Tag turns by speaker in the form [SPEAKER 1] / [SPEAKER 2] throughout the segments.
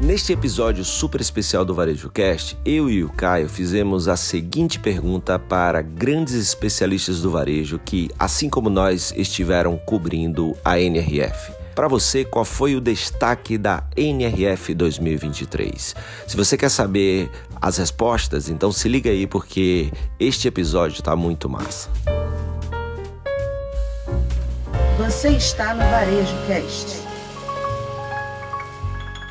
[SPEAKER 1] Neste episódio super especial do Varejo Cast, eu e o Caio fizemos a seguinte pergunta para grandes especialistas do varejo que, assim como nós, estiveram cobrindo a NRF. Para você, qual foi o destaque da NRF 2023? Se você quer saber as respostas, então se liga aí porque este episódio está muito massa.
[SPEAKER 2] Você está no Varejo Cast.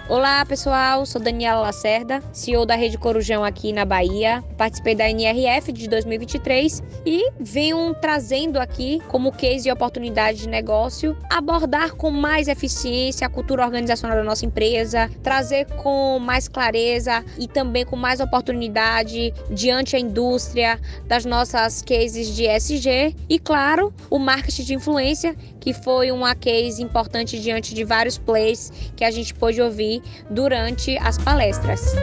[SPEAKER 3] Olá pessoal, sou Daniela Lacerda, CEO da Rede Corujão aqui na Bahia. Participei da NRF de 2023 e venho trazendo aqui como case e oportunidade de negócio abordar com mais eficiência a cultura organizacional da nossa empresa, trazer com mais clareza e também com mais oportunidade diante a indústria das nossas cases de SG e claro, o marketing de influência, que foi uma case importante diante de vários plays que a gente pôde ouvir durante as palestras.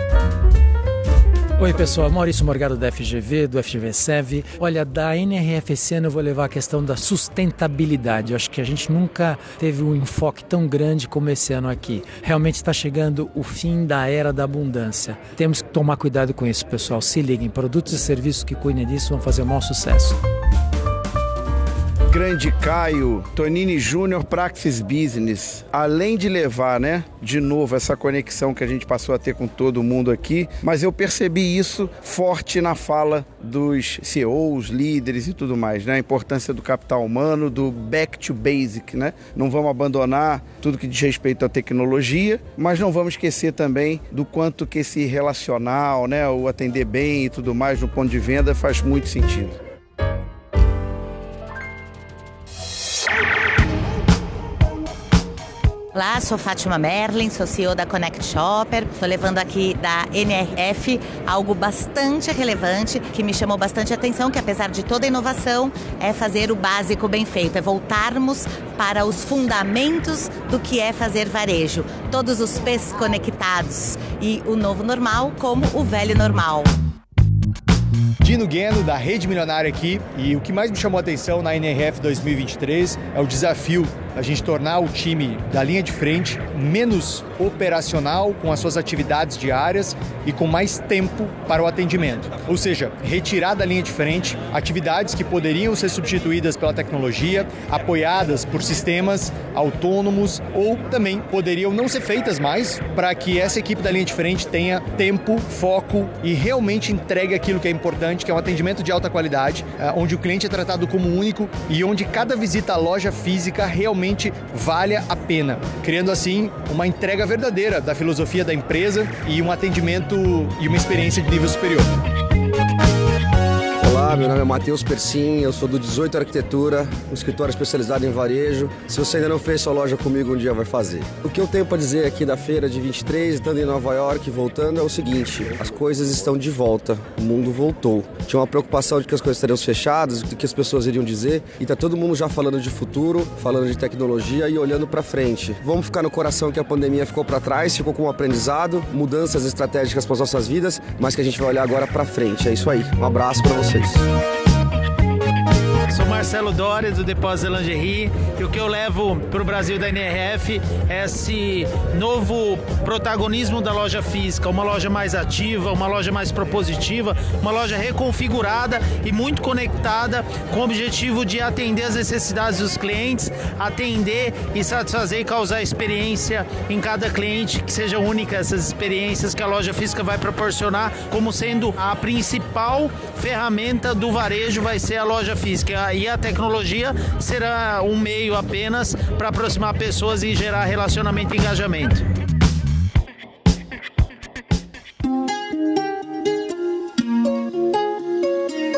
[SPEAKER 4] Oi pessoal, Maurício Morgado da FGV, do FGV SEV. Olha, da NRFC eu vou levar a questão da sustentabilidade. Eu acho que a gente nunca teve um enfoque tão grande como esse ano aqui. Realmente está chegando o fim da era da abundância. Temos que tomar cuidado com isso, pessoal. Se liguem, produtos e serviços que cuidem disso vão fazer o maior sucesso
[SPEAKER 5] grande Caio, Tonini Júnior, Praxis Business. Além de levar, né, de novo essa conexão que a gente passou a ter com todo mundo aqui, mas eu percebi isso forte na fala dos CEOs, líderes e tudo mais, né? A importância do capital humano, do back to basic, né? Não vamos abandonar tudo que diz respeito à tecnologia, mas não vamos esquecer também do quanto que esse relacional, né, o atender bem e tudo mais no ponto de venda faz muito sentido.
[SPEAKER 6] Sou Fátima Merlin, sou CEO da Connect Shopper. Estou levando aqui da NRF algo bastante relevante que me chamou bastante atenção, que apesar de toda inovação, é fazer o básico bem feito, é voltarmos para os fundamentos do que é fazer varejo. Todos os P's conectados e o novo normal como o velho normal.
[SPEAKER 7] Dino Gueno, da Rede Milionária aqui, e o que mais me chamou a atenção na NRF 2023 é o desafio a gente tornar o time da linha de frente menos operacional com as suas atividades diárias e com mais tempo para o atendimento. Ou seja, retirar da linha de frente atividades que poderiam ser substituídas pela tecnologia, apoiadas por sistemas autônomos ou também poderiam não ser feitas mais para que essa equipe da linha de frente tenha tempo, foco e realmente entregue aquilo que é importante, que é um atendimento de alta qualidade, eh, onde o cliente é tratado como único e onde cada visita à loja física realmente realmente valha a pena, criando assim uma entrega verdadeira da filosofia da empresa e um atendimento e uma experiência de nível superior.
[SPEAKER 8] Meu nome é Matheus Persim, eu sou do 18 Arquitetura, um escritório especializado em varejo. Se você ainda não fez sua loja comigo, um dia vai fazer. O que eu tenho para dizer aqui da feira de 23, estando em Nova York e voltando, é o seguinte: as coisas estão de volta, o mundo voltou. Tinha uma preocupação de que as coisas estariam fechadas, do que as pessoas iriam dizer, e tá todo mundo já falando de futuro, falando de tecnologia e olhando para frente. Vamos ficar no coração que a pandemia ficou para trás, ficou com um aprendizado, mudanças estratégicas para as nossas vidas, mas que a gente vai olhar agora para frente. É isso aí. Um abraço para vocês.
[SPEAKER 9] Sou Marcelo Dória do Depósito Lingerie e o que eu levo para o Brasil da NRF é esse novo protagonismo da loja física, uma loja mais ativa, uma loja mais propositiva, uma loja reconfigurada e muito conectada com o objetivo de atender as necessidades dos clientes, atender e satisfazer e causar experiência em cada cliente, que seja única essas experiências que a loja física vai proporcionar, como sendo a principal ferramenta do varejo vai ser a loja física e a tecnologia será um meio apenas para aproximar pessoas e gerar relacionamento e engajamento.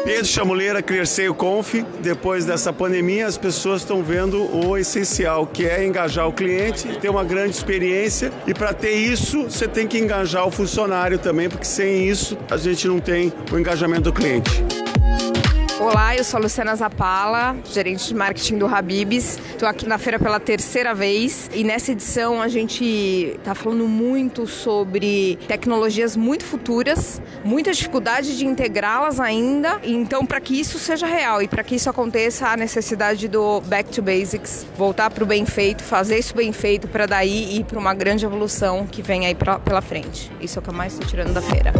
[SPEAKER 10] Pedro Chamuleira, Cresceio Conf. Depois dessa pandemia, as pessoas estão vendo o essencial, que é engajar o cliente, ter uma grande experiência. E para ter isso, você tem que engajar o funcionário também, porque sem isso a gente não tem o engajamento do cliente.
[SPEAKER 11] Olá, eu sou a Luciana Zapala, gerente de marketing do Habibs. Estou aqui na feira pela terceira vez e nessa edição a gente está falando muito sobre tecnologias muito futuras, muita dificuldade de integrá-las ainda. Então, para que isso seja real e para que isso aconteça, a necessidade do back to basics, voltar para o bem feito, fazer isso bem feito para daí ir para uma grande evolução que vem aí pra, pela frente. Isso é o que eu mais estou tirando da feira.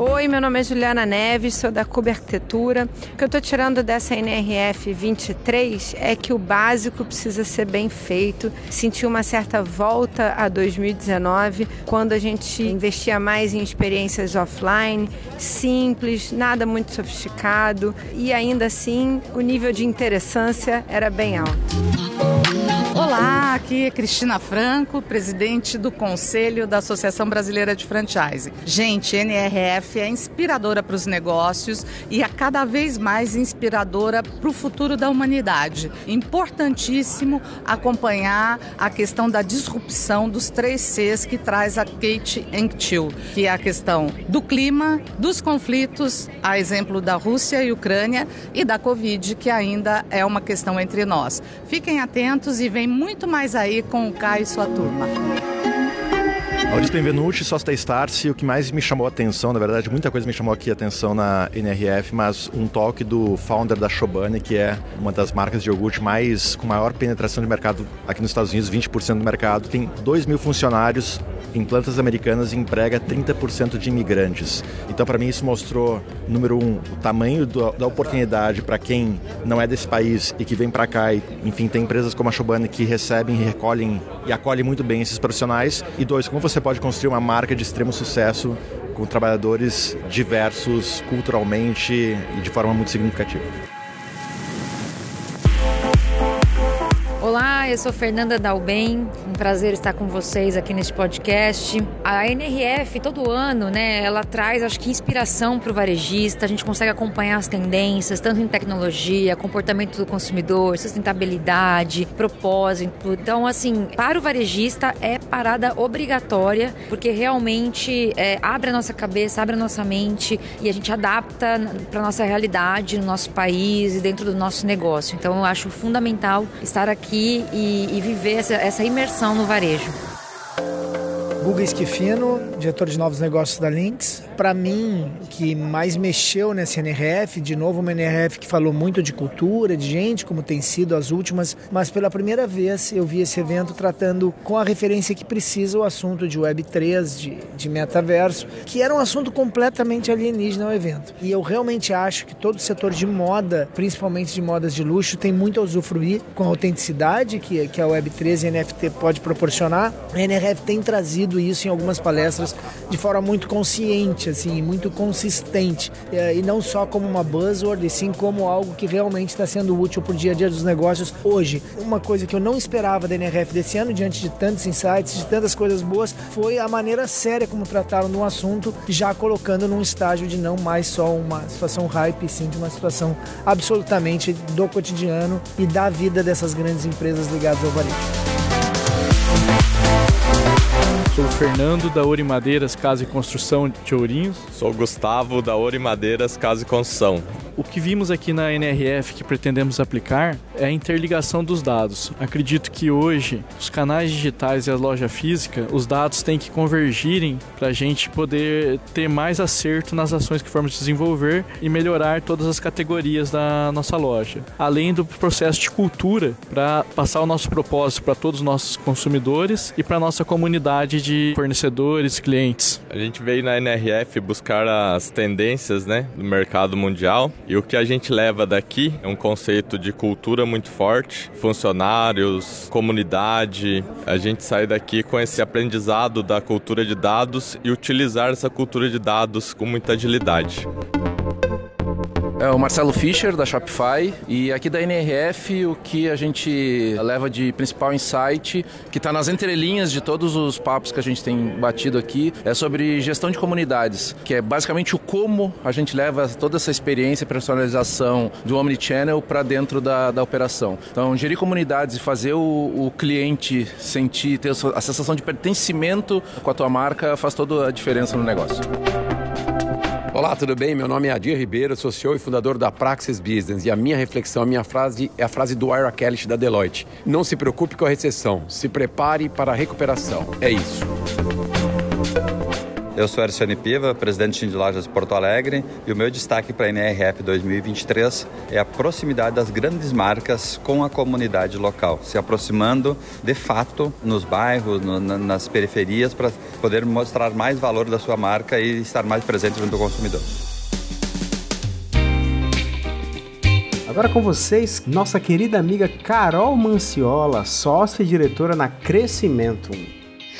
[SPEAKER 12] Oi, meu nome é Juliana Neves, sou da Cuba Arquitetura. O que eu estou tirando dessa NRF 23 é que o básico precisa ser bem feito. Senti uma certa volta a 2019, quando a gente investia mais em experiências offline, simples, nada muito sofisticado e ainda assim o nível de interessância era bem alto.
[SPEAKER 13] Aqui é Cristina Franco, presidente do Conselho da Associação Brasileira de Franchise. Gente, NRF é inspiradora para os negócios e é cada vez mais inspiradora para o futuro da humanidade. Importantíssimo acompanhar a questão da disrupção dos três Cs que traz a Kate Enctil, que é a questão do clima, dos conflitos, a exemplo da Rússia e Ucrânia, e da Covid, que ainda é uma questão entre nós. Fiquem atentos e vem muito mais aí com o Caio e sua turma.
[SPEAKER 14] Maurício Benvenuti, sócio da Starse, o que mais me chamou a atenção, na verdade, muita coisa me chamou aqui a atenção na NRF, mas um toque do founder da Chobani, que é uma das marcas de iogurte mais com maior penetração de mercado aqui nos Estados Unidos, 20% do mercado, tem 2 mil funcionários em plantas americanas emprega 30% de imigrantes. Então, para mim, isso mostrou, número um, o tamanho do, da oportunidade para quem não é desse país e que vem para cá e, enfim, tem empresas como a Chobani que recebem, recolhem e acolhem muito bem esses profissionais. E dois, como você pode construir uma marca de extremo sucesso com trabalhadores diversos culturalmente e de forma muito significativa.
[SPEAKER 15] Eu sou Fernanda Dalben, um prazer estar com vocês aqui neste podcast. A NRF todo ano, né, ela traz, acho que inspiração para o varejista. A gente consegue acompanhar as tendências, tanto em tecnologia, comportamento do consumidor, sustentabilidade, propósito. Então, assim, para o varejista é parada obrigatória, porque realmente é, abre a nossa cabeça, abre a nossa mente e a gente adapta para nossa realidade no nosso país e dentro do nosso negócio. Então, eu acho fundamental estar aqui e viver essa, essa imersão no varejo.
[SPEAKER 16] Guga Esquifino, diretor de novos negócios da Lynx. Para mim, o que mais mexeu nessa NRF, de novo uma NRF que falou muito de cultura, de gente, como tem sido as últimas, mas pela primeira vez eu vi esse evento tratando com a referência que precisa o assunto de Web3, de, de metaverso, que era um assunto completamente alienígena ao evento. E eu realmente acho que todo o setor de moda, principalmente de modas de luxo, tem muito a usufruir com a autenticidade que, que a Web3 e NFT pode proporcionar. A NRF tem trazido isso em algumas palestras de forma muito consciente, assim, muito consistente. É, e não só como uma buzzword, e sim como algo que realmente está sendo útil para o dia a dia dos negócios hoje. Uma coisa que eu não esperava da NRF desse ano, diante de tantos insights, de tantas coisas boas, foi a maneira séria como trataram de um assunto, já colocando num estágio de não mais só uma situação hype, sim de uma situação absolutamente do cotidiano e da vida dessas grandes empresas ligadas ao varejo.
[SPEAKER 17] Sou o Fernando da Ouro Madeiras Casa e Construção de Ourinhos.
[SPEAKER 18] Sou o Gustavo da Ouro Madeiras Casa e Construção.
[SPEAKER 17] O que vimos aqui na NRF que pretendemos aplicar é a interligação dos dados. Acredito que hoje os canais digitais e a loja física, os dados têm que convergirem para a gente poder ter mais acerto nas ações que formos desenvolver e melhorar todas as categorias da nossa loja. Além do processo de cultura para passar o nosso propósito para todos os nossos consumidores e para nossa comunidade de fornecedores, clientes.
[SPEAKER 18] A gente veio na NRF buscar as tendências né, do mercado mundial e o que a gente leva daqui é um conceito de cultura muito forte, funcionários, comunidade. A gente sai daqui com esse aprendizado da cultura de dados e utilizar essa cultura de dados com muita agilidade.
[SPEAKER 19] É o Marcelo Fischer, da Shopify, e aqui da NRF o que a gente leva de principal insight, que está nas entrelinhas de todos os papos que a gente tem batido aqui, é sobre gestão de comunidades, que é basicamente o como a gente leva toda essa experiência e personalização do Omnichannel para dentro da, da operação. Então, gerir comunidades e fazer o, o cliente sentir, ter a sensação de pertencimento com a tua marca faz toda a diferença no negócio.
[SPEAKER 20] Olá, tudo bem? Meu nome é Adir Ribeiro, sou CEO e fundador da Praxis Business e a minha reflexão, a minha frase é a frase do Ira Kelly da Deloitte. Não se preocupe com a recessão, se prepare para a recuperação. É isso.
[SPEAKER 21] Eu sou Ercione Piva, presidente de lojas Porto Alegre, e o meu destaque para a NRF 2023 é a proximidade das grandes marcas com a comunidade local, se aproximando de fato nos bairros, no, nas periferias, para poder mostrar mais valor da sua marca e estar mais presente junto ao consumidor.
[SPEAKER 22] Agora com vocês, nossa querida amiga Carol Manciola, sócia e diretora na Crescimento.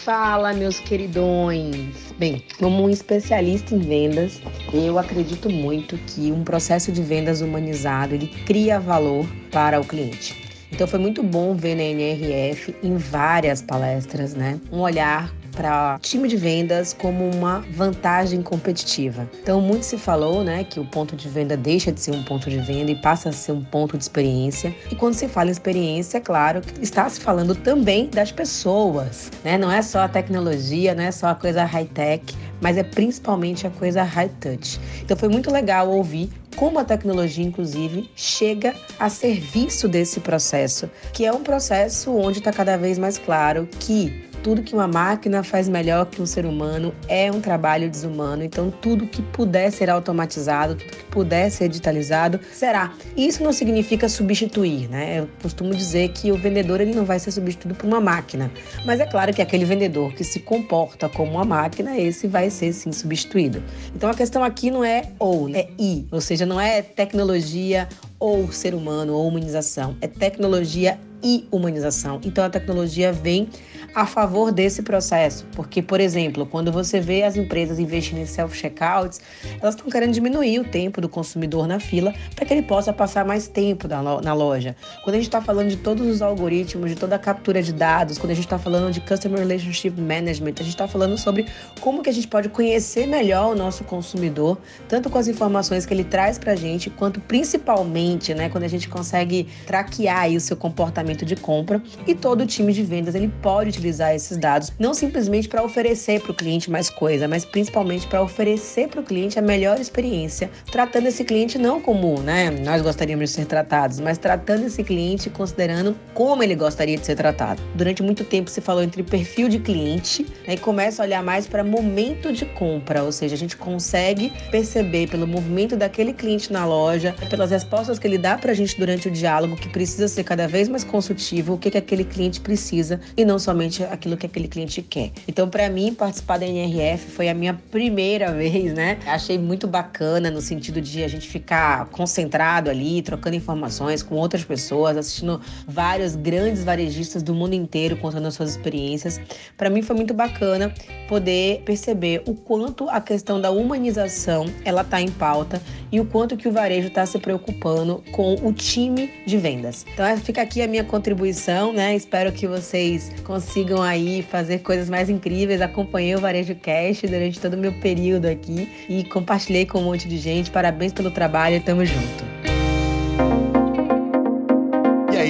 [SPEAKER 23] Fala, meus queridões! Bem, como um especialista em vendas, eu acredito muito que um processo de vendas humanizado ele cria valor para o cliente. Então foi muito bom ver na NRF em várias palestras, né, um olhar para time de vendas como uma vantagem competitiva. Então, muito se falou, né, que o ponto de venda deixa de ser um ponto de venda e passa a ser um ponto de experiência. E quando se fala em experiência, é claro que está se falando também das pessoas, né? Não é só a tecnologia, não é só a coisa high-tech, mas é principalmente a coisa high-touch. Então, foi muito legal ouvir como a tecnologia, inclusive, chega a serviço desse processo, que é um processo onde está cada vez mais claro que tudo que uma máquina faz melhor que um ser humano é um trabalho desumano. Então, tudo que puder ser automatizado, tudo que puder ser digitalizado, será. Isso não significa substituir, né? Eu costumo dizer que o vendedor ele não vai ser substituído por uma máquina. Mas é claro que aquele vendedor que se comporta como uma máquina, esse vai ser sim substituído. Então, a questão aqui não é ou, é e. Ou seja, não é tecnologia ou ser humano ou humanização. É tecnologia e humanização. Então a tecnologia vem a favor desse processo, porque, por exemplo, quando você vê as empresas investindo em self-checkouts, elas estão querendo diminuir o tempo do consumidor na fila para que ele possa passar mais tempo na loja. Quando a gente está falando de todos os algoritmos, de toda a captura de dados, quando a gente está falando de Customer Relationship Management, a gente está falando sobre como que a gente pode conhecer melhor o nosso consumidor, tanto com as informações que ele traz para a gente, quanto principalmente, né, quando a gente consegue traquear aí o seu comportamento de compra e todo o time de vendas ele pode utilizar esses dados não simplesmente para oferecer para o cliente mais coisa, mas principalmente para oferecer para o cliente a melhor experiência, tratando esse cliente não como, né, nós gostaríamos de ser tratados, mas tratando esse cliente considerando como ele gostaria de ser tratado. Durante muito tempo se falou entre perfil de cliente né, e começa a olhar mais para momento de compra, ou seja, a gente consegue perceber pelo movimento daquele cliente na loja, pelas respostas que ele dá para a gente durante o diálogo, que precisa ser cada vez mais consultivo, o que, que aquele cliente precisa e não somente aquilo que aquele cliente quer. Então, para mim, participar da NRF foi a minha primeira vez, né? Achei muito bacana no sentido de a gente ficar concentrado ali, trocando informações com outras pessoas, assistindo vários grandes varejistas do mundo inteiro contando as suas experiências. Para mim foi muito bacana poder perceber o quanto a questão da humanização ela tá em pauta e o quanto que o varejo está se preocupando com o time de vendas. Então fica aqui a minha contribuição, né? Espero que vocês consigam aí fazer coisas mais incríveis. Acompanhei o Varejo Cast durante todo o meu período aqui e compartilhei com um monte de gente. Parabéns pelo trabalho, tamo junto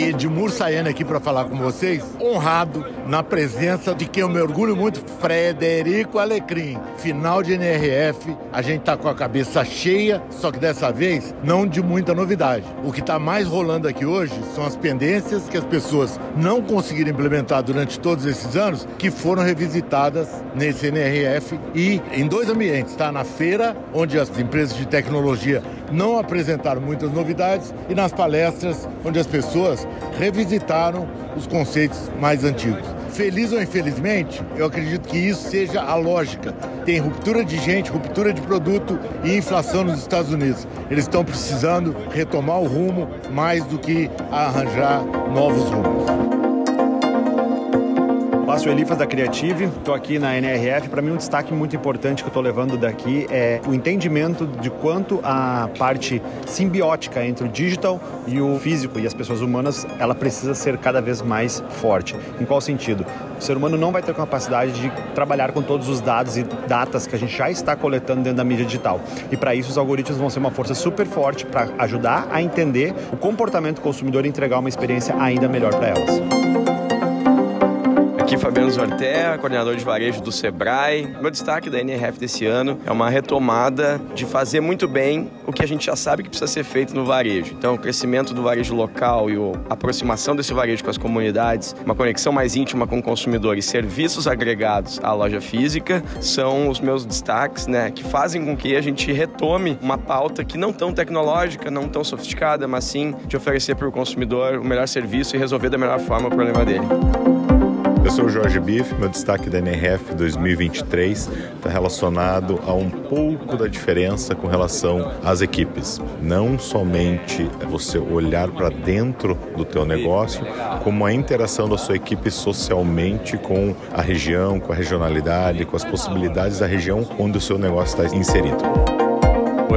[SPEAKER 24] Edmur Sayane aqui para falar com vocês, honrado na presença de quem eu me orgulho muito, Frederico Alecrim. Final de NRF, a gente tá com a cabeça cheia, só que dessa vez não de muita novidade. O que está mais rolando aqui hoje são as pendências que as pessoas não conseguiram implementar durante todos esses anos, que foram revisitadas nesse NRF e em dois ambientes, tá? Na feira, onde as empresas de tecnologia não apresentaram muitas novidades, e nas palestras, onde as pessoas revisitaram os conceitos mais antigos. Feliz ou infelizmente, eu acredito que isso seja a lógica. Tem ruptura de gente, ruptura de produto e inflação nos Estados Unidos. Eles estão precisando retomar o rumo mais do que arranjar novos rumos.
[SPEAKER 25] Olá, sou Elifas da Creative, estou aqui na NRF. Para mim, um destaque muito importante que estou levando daqui é o entendimento de quanto a parte simbiótica entre o digital e o físico e as pessoas humanas, ela precisa ser cada vez mais forte. Em qual sentido? O ser humano não vai ter capacidade de trabalhar com todos os dados e datas que a gente já está coletando dentro da mídia digital. E para isso, os algoritmos vão ser uma força super forte para ajudar a entender o comportamento do consumidor e entregar uma experiência ainda melhor para elas
[SPEAKER 26] Aqui Fabiano Zortea, coordenador de varejo do Sebrae. Meu destaque da NRF desse ano é uma retomada de fazer muito bem o que a gente já sabe que precisa ser feito no varejo. Então, o crescimento do varejo local e a aproximação desse varejo com as comunidades, uma conexão mais íntima com o consumidor e serviços agregados à loja física são os meus destaques, né, que fazem com que a gente retome uma pauta que não tão tecnológica, não tão sofisticada, mas sim de oferecer para o consumidor o melhor serviço e resolver da melhor forma o problema dele.
[SPEAKER 27] Eu sou o Jorge Biff, meu destaque da NRF 2023 está relacionado a um pouco da diferença com relação às equipes. Não somente você olhar para dentro do teu negócio, como a interação da sua equipe socialmente com a região, com a regionalidade, com as possibilidades da região onde o seu negócio está inserido.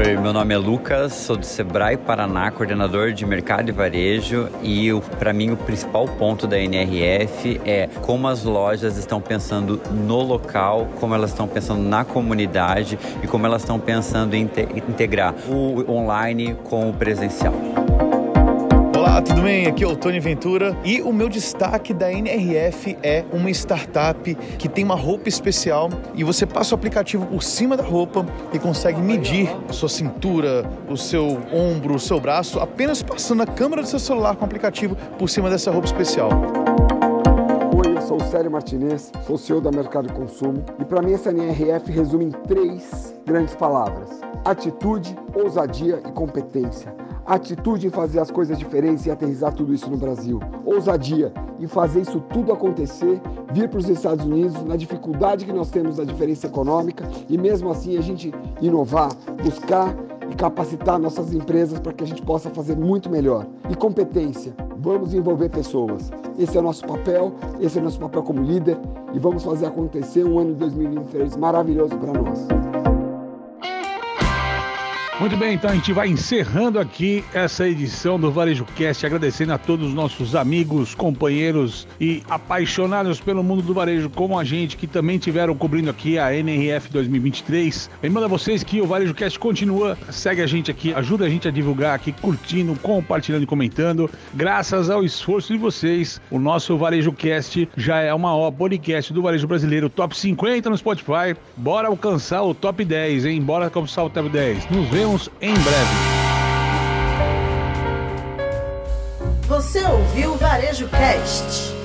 [SPEAKER 28] Oi, meu nome é Lucas, sou do Sebrae Paraná, coordenador de mercado e varejo e para mim o principal ponto da NRF é como as lojas estão pensando no local, como elas estão pensando na comunidade e como elas estão pensando em integrar o online com o presencial.
[SPEAKER 29] Olá, tudo bem? Aqui é o Tony Ventura e o meu destaque da NRF é uma startup que tem uma roupa especial e você passa o aplicativo por cima da roupa e consegue medir a sua cintura, o seu ombro, o seu braço, apenas passando a câmera do seu celular com o aplicativo por cima dessa roupa especial.
[SPEAKER 30] Eu sou o Célio Martinez, sou CEO da Mercado Consumo e para mim essa NRF resume em três grandes palavras: atitude, ousadia e competência. Atitude em fazer as coisas diferentes e aterrizar tudo isso no Brasil, ousadia em fazer isso tudo acontecer, vir para os Estados Unidos na dificuldade que nós temos da diferença econômica e mesmo assim a gente inovar, buscar e capacitar nossas empresas para que a gente possa fazer muito melhor. E competência, vamos envolver pessoas. Esse é o nosso papel, esse é o nosso papel como líder e vamos fazer acontecer um ano de 2023 maravilhoso para nós.
[SPEAKER 31] Muito bem, então a gente vai encerrando aqui essa edição do Varejo Cast, agradecendo a todos os nossos amigos, companheiros e apaixonados pelo mundo do varejo, como a gente, que também tiveram cobrindo aqui a NRF 2023. Lembrando a vocês que o Varejo Cast continua, segue a gente aqui, ajuda a gente a divulgar aqui, curtindo, compartilhando e comentando. Graças ao esforço de vocês, o nosso Varejo Cast já é uma ó podcast do varejo brasileiro, top 50 no Spotify. Bora alcançar o top 10, hein? Bora alcançar o top 10. Nos vemos em breve.
[SPEAKER 32] Você ouviu Varejo Cast?